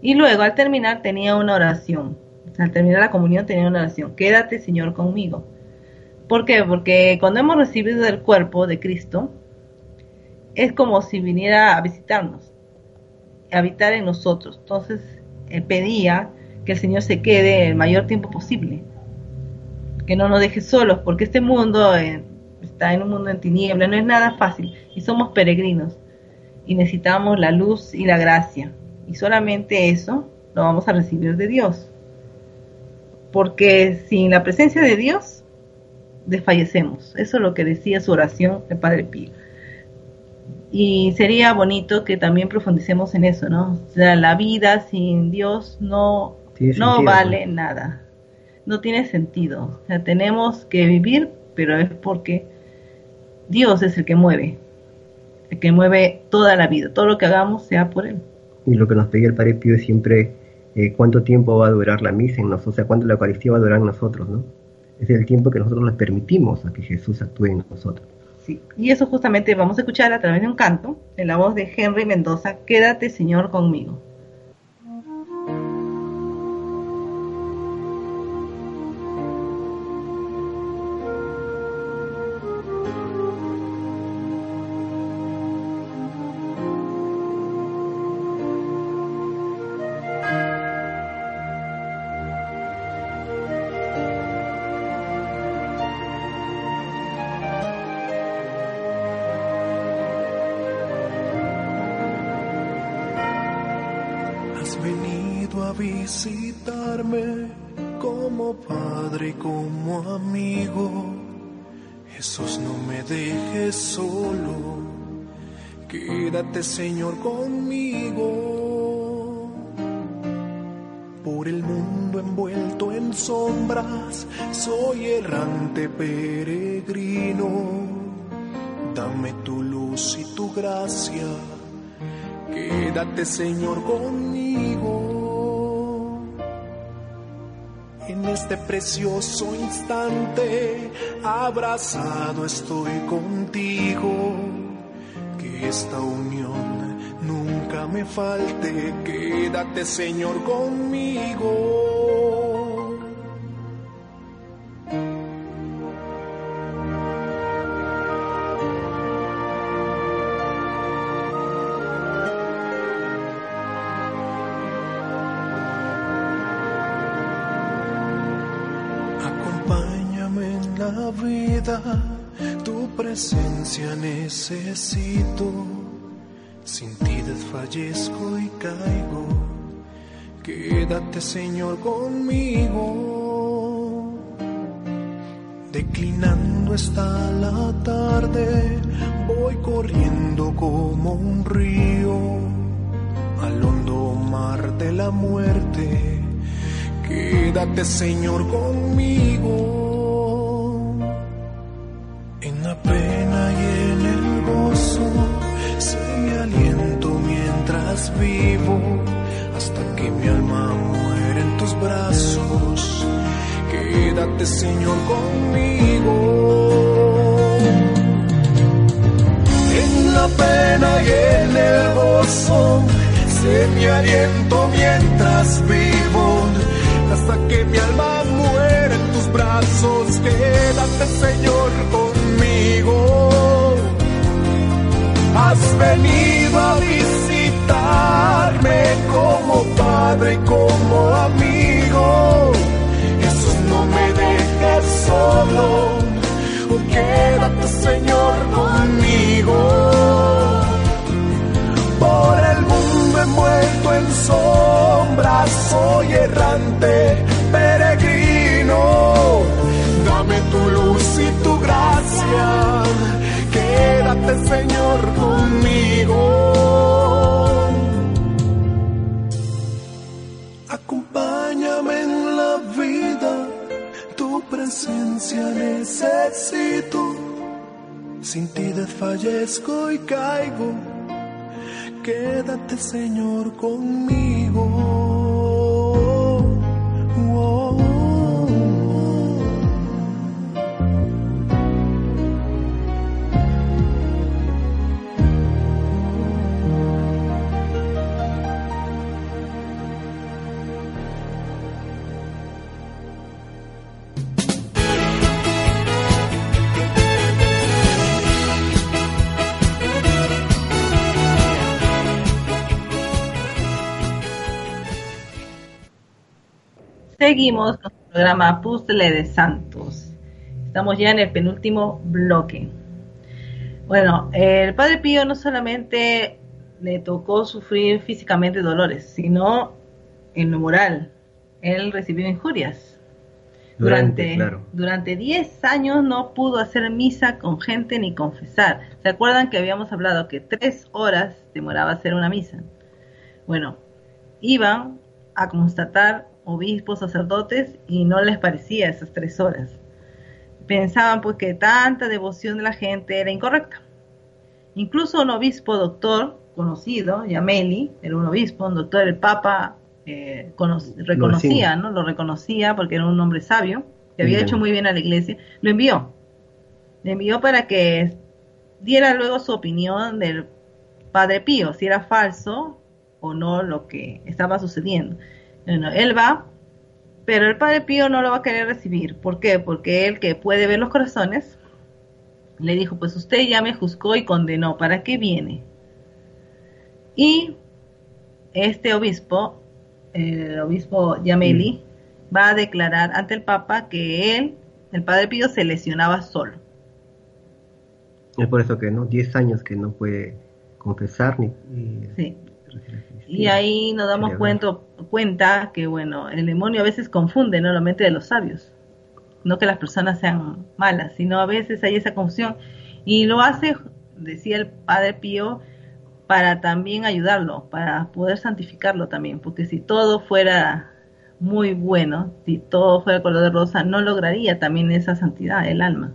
Speaker 3: Y luego, al terminar, tenía una oración al terminar la comunión tenía una oración, quédate Señor conmigo. ¿Por qué? Porque cuando hemos recibido el cuerpo de Cristo, es como si viniera a visitarnos, a habitar en nosotros. Entonces, él pedía que el Señor se quede el mayor tiempo posible, que no nos deje solos, porque este mundo eh, está en un mundo en tiniebla, no es nada fácil, y somos peregrinos, y necesitamos la luz y la gracia, y solamente eso lo vamos a recibir de Dios porque sin la presencia de Dios desfallecemos. Eso es lo que decía su oración el Padre Pío. Y sería bonito que también profundicemos en eso, ¿no? O sea, la vida sin Dios no, no vale nada, no tiene sentido. O sea, tenemos que vivir, pero es porque Dios es el que mueve, el que mueve toda la vida, todo lo que hagamos sea por Él.
Speaker 2: Y lo que nos pedía el Padre Pío es siempre eh, cuánto tiempo va a durar la misa en nosotros, o sea, cuánto la Eucaristía va a durar en nosotros, ¿no? Es el tiempo que nosotros le permitimos a que Jesús actúe en nosotros.
Speaker 3: Sí, y eso justamente vamos a escuchar a través de un canto, en la voz de Henry Mendoza, Quédate Señor conmigo.
Speaker 5: Quédate Señor conmigo. Por el mundo envuelto en sombras, soy errante peregrino. Dame tu luz y tu gracia, quédate Señor conmigo. En este precioso instante, abrazado estoy contigo. Esta unión nunca me falte. Quédate, Señor, conmigo. Necesito. Sin ti desfallezco y caigo. Quédate, Señor, conmigo. Declinando está la tarde, voy corriendo como un río al hondo mar de la muerte. Quédate, Señor, conmigo brazos. Quédate Señor conmigo. En la pena y en el gozo sé mi aliento mientras vivo hasta que mi alma muere en tus brazos. Quédate Señor conmigo Has venido a visitarme como padre y como amigo. Jesús, no me dejes solo. Quédate, Señor, conmigo. Por el mundo envuelto en sol abrazo y errante Sin ti desfallezco y caigo quédate Señor conmigo.
Speaker 3: Seguimos con el programa Puzzle de Santos. Estamos ya en el penúltimo bloque. Bueno, el Padre Pío no solamente le tocó sufrir físicamente dolores, sino en lo moral. Él recibió injurias. Durante, durante 10 años no pudo hacer misa con gente ni confesar. ¿Se acuerdan que habíamos hablado que tres horas demoraba hacer una misa? Bueno, iban a constatar obispos, sacerdotes, y no les parecía esas tres horas. Pensaban pues que tanta devoción de la gente era incorrecta. Incluso un obispo doctor conocido, Yameli, era un obispo, un doctor, el Papa eh, reconocía, ¿no? Lo reconocía porque era un hombre sabio, que había hecho muy bien a la iglesia, lo envió. Le envió para que diera luego su opinión del Padre Pío, si era falso o no lo que estaba sucediendo. Bueno, él va, pero el Padre Pío no lo va a querer recibir. ¿Por qué? Porque él que puede ver los corazones, le dijo, pues usted ya me juzgó y condenó, ¿para qué viene? Y este obispo, el obispo Yameli, va a declarar ante el Papa que él, el Padre Pío, se lesionaba solo.
Speaker 2: Es por eso que no, 10 años que no puede confesar ni...
Speaker 3: sí. Y ahí nos damos cuenta, cuenta que, bueno, el demonio a veces confunde ¿no? la mente de los sabios. No que las personas sean malas, sino a veces hay esa confusión. Y lo hace, decía el Padre Pío, para también ayudarlo, para poder santificarlo también. Porque si todo fuera muy bueno, si todo fuera color de rosa, no lograría también esa santidad, el alma.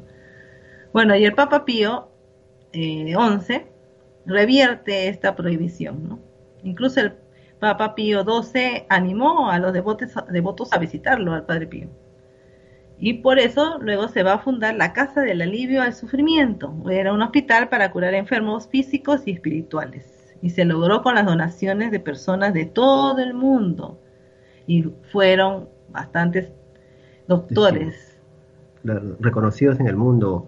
Speaker 3: Bueno, y el Papa Pío eh, 11 revierte esta prohibición, ¿no? Incluso el Papa Pío XII animó a los devotos, a visitarlo al Padre Pío. Y por eso luego se va a fundar la Casa del Alivio al Sufrimiento. Era un hospital para curar enfermos físicos y espirituales. Y se logró con las donaciones de personas de todo el mundo. Y fueron bastantes doctores.
Speaker 2: reconocidos en el mundo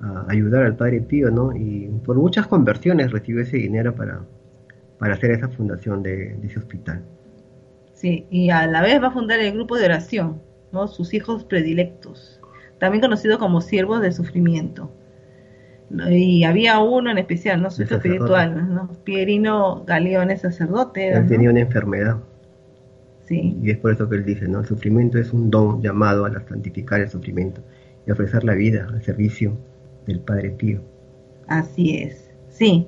Speaker 2: a ayudar al Padre Pío, ¿no? Y por muchas conversiones recibió ese dinero para, para hacer esa fundación de, ese hospital.
Speaker 3: Sí, y a la vez va a fundar el grupo de oración, ¿no? sus hijos predilectos, también conocido como siervos del sufrimiento. Y había uno en especial, ¿no? Su espiritual, ¿no? Pierino Galeone, sacerdote.
Speaker 2: Él tenía una enfermedad. Sí. Y es por eso que él dice, ¿no? El sufrimiento es un don llamado a santificar el sufrimiento y ofrecer la vida al servicio del Padre Pío.
Speaker 3: Así es, sí.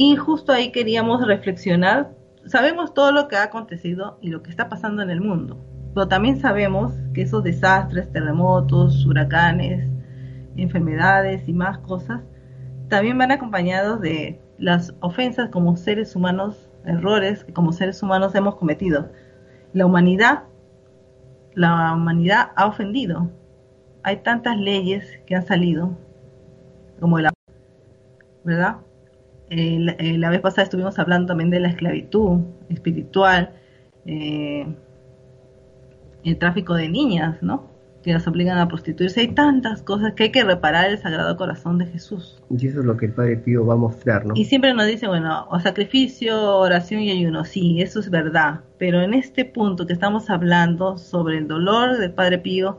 Speaker 3: Y justo ahí queríamos reflexionar. Sabemos todo lo que ha acontecido y lo que está pasando en el mundo, pero también sabemos que esos desastres, terremotos, huracanes, enfermedades y más cosas, también van acompañados de las ofensas como seres humanos, errores que como seres humanos hemos cometido. La humanidad, la humanidad ha ofendido. Hay tantas leyes que han salido, como el ¿verdad? Eh, la, vez pasada estuvimos hablando también de la esclavitud espiritual, eh, el tráfico de niñas, ¿no? Que las obligan a prostituirse. Hay tantas cosas que hay que reparar el Sagrado Corazón de Jesús.
Speaker 2: Y eso es lo que el Padre Pío va a mostrar, ¿no?
Speaker 3: Y siempre nos dice, bueno, o sacrificio, oración y ayuno. Sí, eso es verdad. Pero en este punto que estamos hablando sobre el dolor del Padre Pío,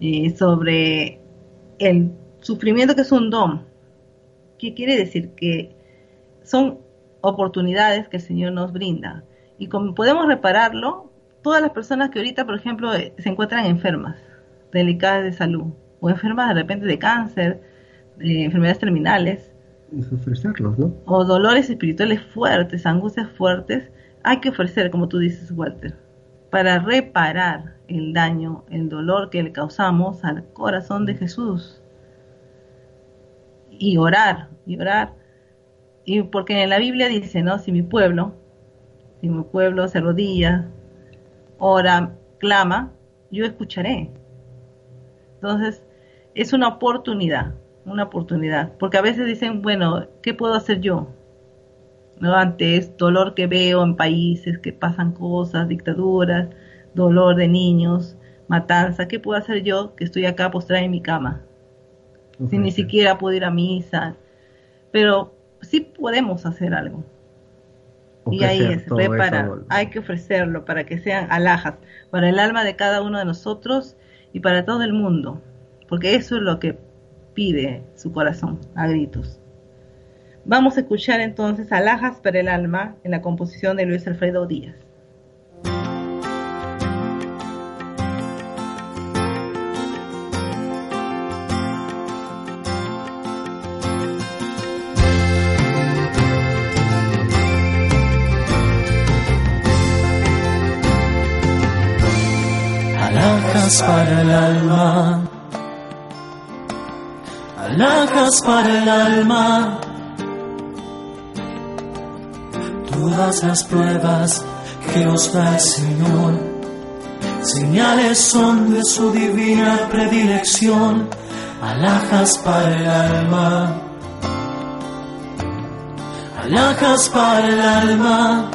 Speaker 3: eh, sobre el sufrimiento que es un don, ¿qué quiere decir? Que son oportunidades que el Señor nos brinda. Y como podemos repararlo, todas las personas que ahorita, por ejemplo, eh, se encuentran enfermas, delicadas de salud, o enfermas de repente de cáncer, de enfermedades terminales,
Speaker 2: ofrecerlos, ¿no?
Speaker 3: o dolores espirituales fuertes, angustias fuertes, hay que ofrecer, como tú dices, Walter, para reparar el daño, el dolor que le causamos al corazón de Jesús. Y orar, y orar. Y porque en la Biblia dice, ¿no? Si mi pueblo, si mi pueblo se rodilla, ora, clama, yo escucharé. Entonces, es una oportunidad, una oportunidad. Porque a veces dicen, bueno, ¿qué puedo hacer yo? ¿No? Ante este dolor que veo en países que pasan cosas, dictaduras, dolor de niños, matanza, ¿qué puedo hacer yo que estoy acá postrada en mi cama? Si ni siquiera puedo ir a misa. Pero sí podemos hacer algo. y ahí es, reparar. Hay que ofrecerlo para que sean alhajas, para el alma de cada uno de nosotros y para todo el mundo. Porque eso es lo que pide su corazón a gritos. Vamos a escuchar entonces alhajas para el alma en la composición de Luis Alfredo Díaz.
Speaker 9: Alhajas para el alma, alhajas para el alma. Todas las pruebas que os da el Señor, señales son de su divina predilección, alhajas para el alma, alhajas para el alma.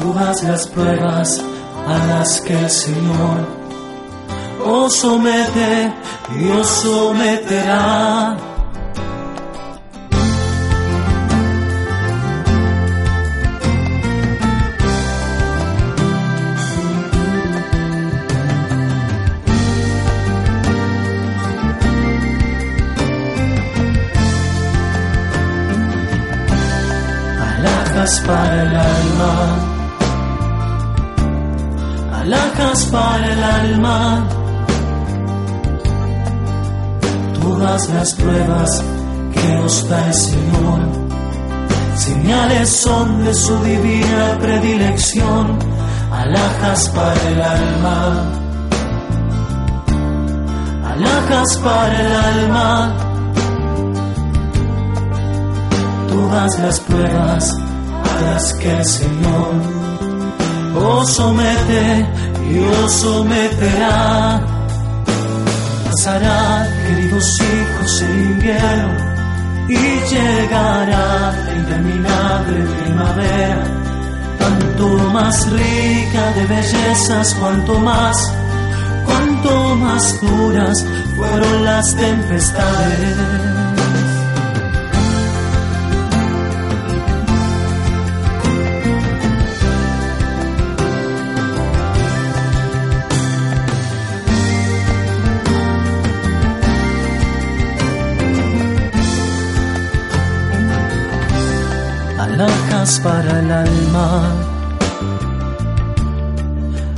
Speaker 9: Todas las pruebas a las que el Señor os somete y os someterá. Alhajas para el alma alhajas para el alma. Todas las pruebas que os da el Señor, señales son de su divina predilección, alhajas para el alma. Alhajas para el alma. Todas las pruebas a las que el Señor os somete y os someterá. Pasará, queridos hijos, el invierno y llegará la interminable primavera, tanto más rica de bellezas, cuanto más, cuanto más duras fueron las tempestades. Alhajas para el alma,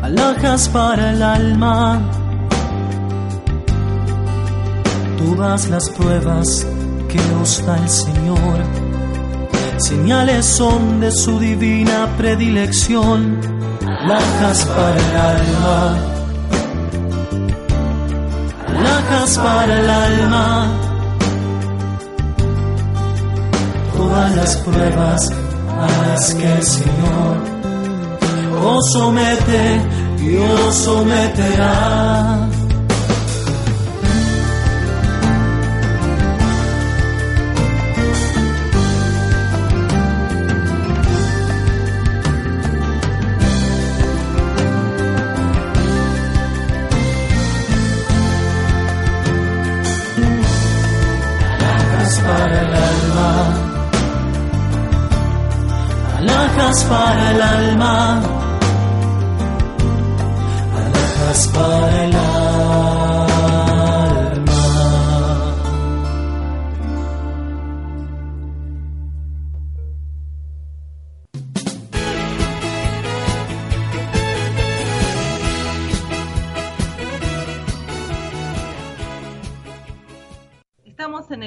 Speaker 9: alhajas para el alma. Todas las pruebas que os da el Señor, señales son de su divina predilección, alhajas para el alma, alhajas para el alma. Todas las pruebas las que el Señor os somete y os someterá. Para el alma, alhajas para el alma.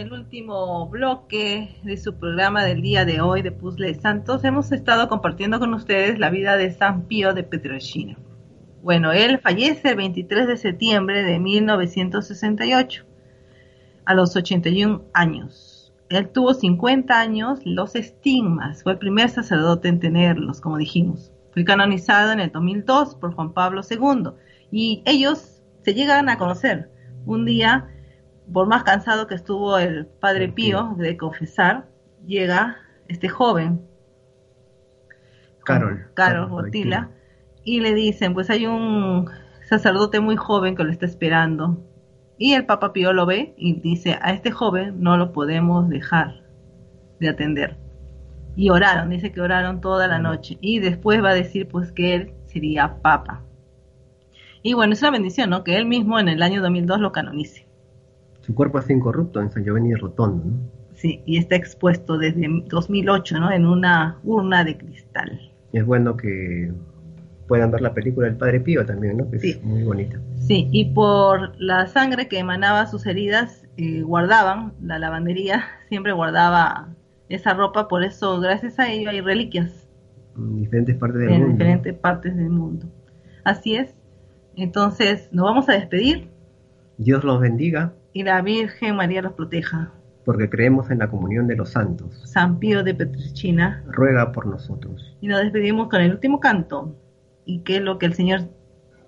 Speaker 9: El
Speaker 3: último bloque de su programa del día de hoy de Puzzle Santos. Hemos estado compartiendo con ustedes la vida de San Pío de Petrolcina. Bueno, él fallece el 23 de septiembre de 1968, a los 81 años. Él tuvo 50 años, los estigmas, fue el primer sacerdote en tenerlos, como dijimos. Fue canonizado en el 2002 por Juan Pablo II y ellos se llegan a conocer. Un día por más cansado que estuvo el padre Pío de confesar, llega este joven,
Speaker 5: Carol,
Speaker 3: Carol Botila, y le dicen, pues hay un sacerdote muy joven que lo está esperando. Y el Papa Pío lo ve y dice, a este joven no lo podemos dejar de atender. Y oraron, dice que oraron toda la noche. Y después va a decir pues que él sería Papa. Y bueno, es una bendición, ¿no? Que él mismo en el año 2002 lo canonice.
Speaker 5: Su cuerpo está incorrupto en San Giovanni Rotondo, ¿no?
Speaker 3: Sí, y está expuesto desde 2008, ¿no? En una urna de cristal.
Speaker 5: Y es bueno que puedan ver la película del Padre Pío también, ¿no? Que
Speaker 3: Sí.
Speaker 5: es muy bonita.
Speaker 3: Sí, y por la sangre que emanaba sus heridas, eh, guardaban, la lavandería siempre guardaba esa ropa, por eso gracias a ello hay reliquias
Speaker 5: En diferentes partes del
Speaker 3: en
Speaker 5: mundo.
Speaker 3: diferentes partes del mundo. Así es. Entonces, nos vamos a despedir
Speaker 5: Dios los bendiga
Speaker 3: y la Virgen María los proteja.
Speaker 5: porque creemos en la comunión de los santos.
Speaker 3: San Pío de Petricina.
Speaker 5: Ruega por nosotros.
Speaker 3: Y nos despedimos con el último canto. Y que es lo que el Señor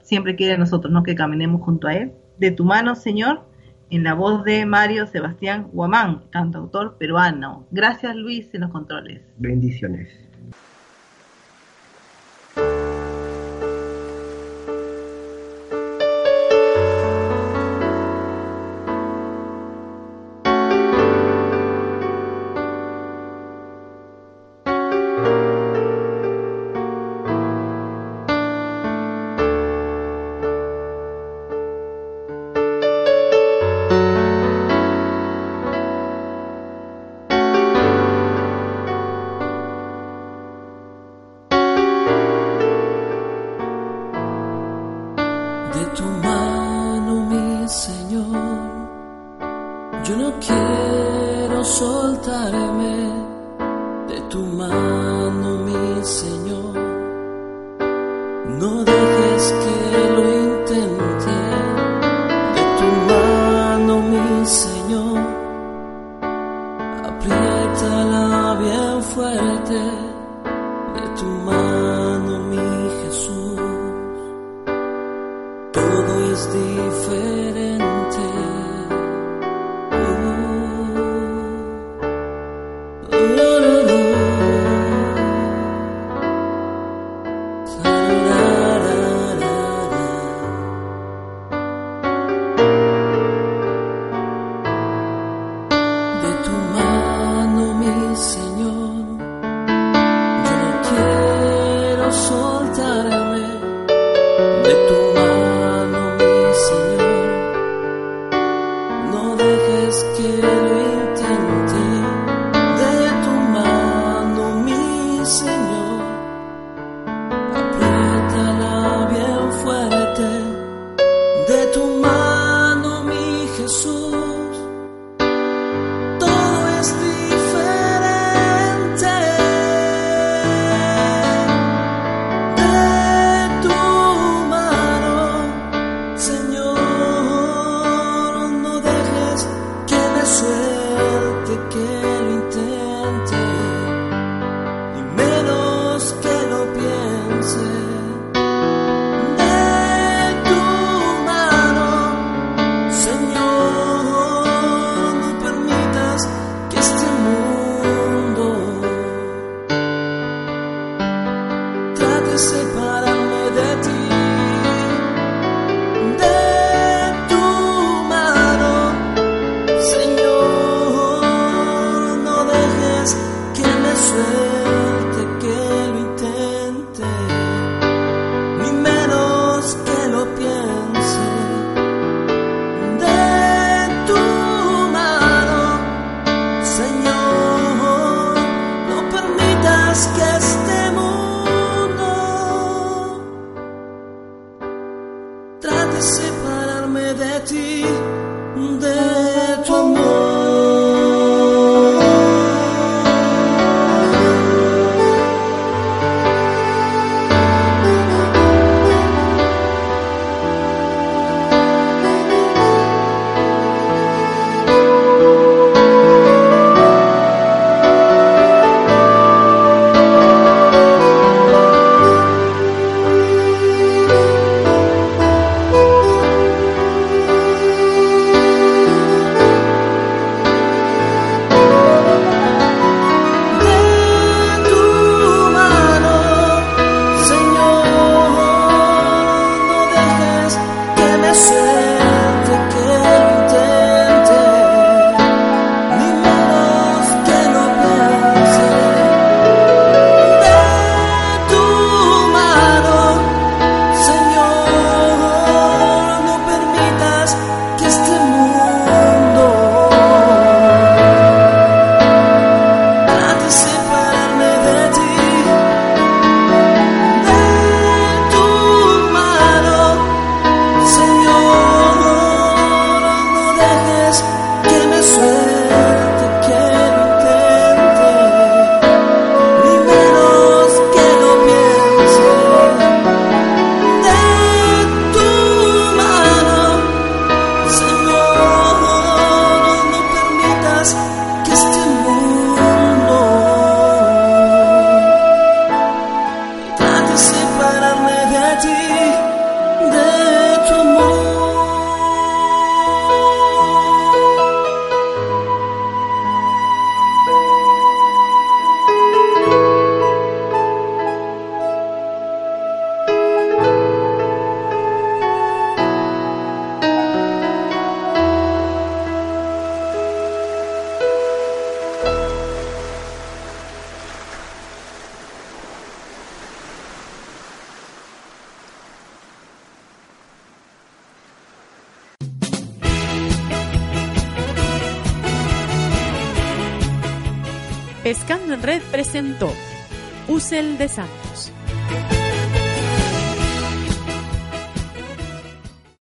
Speaker 3: siempre quiere de nosotros, ¿no? Que caminemos junto a Él. De tu mano, Señor, en la voz de Mario Sebastián Guamán, cantautor peruano. Gracias, Luis, en los controles.
Speaker 5: Bendiciones.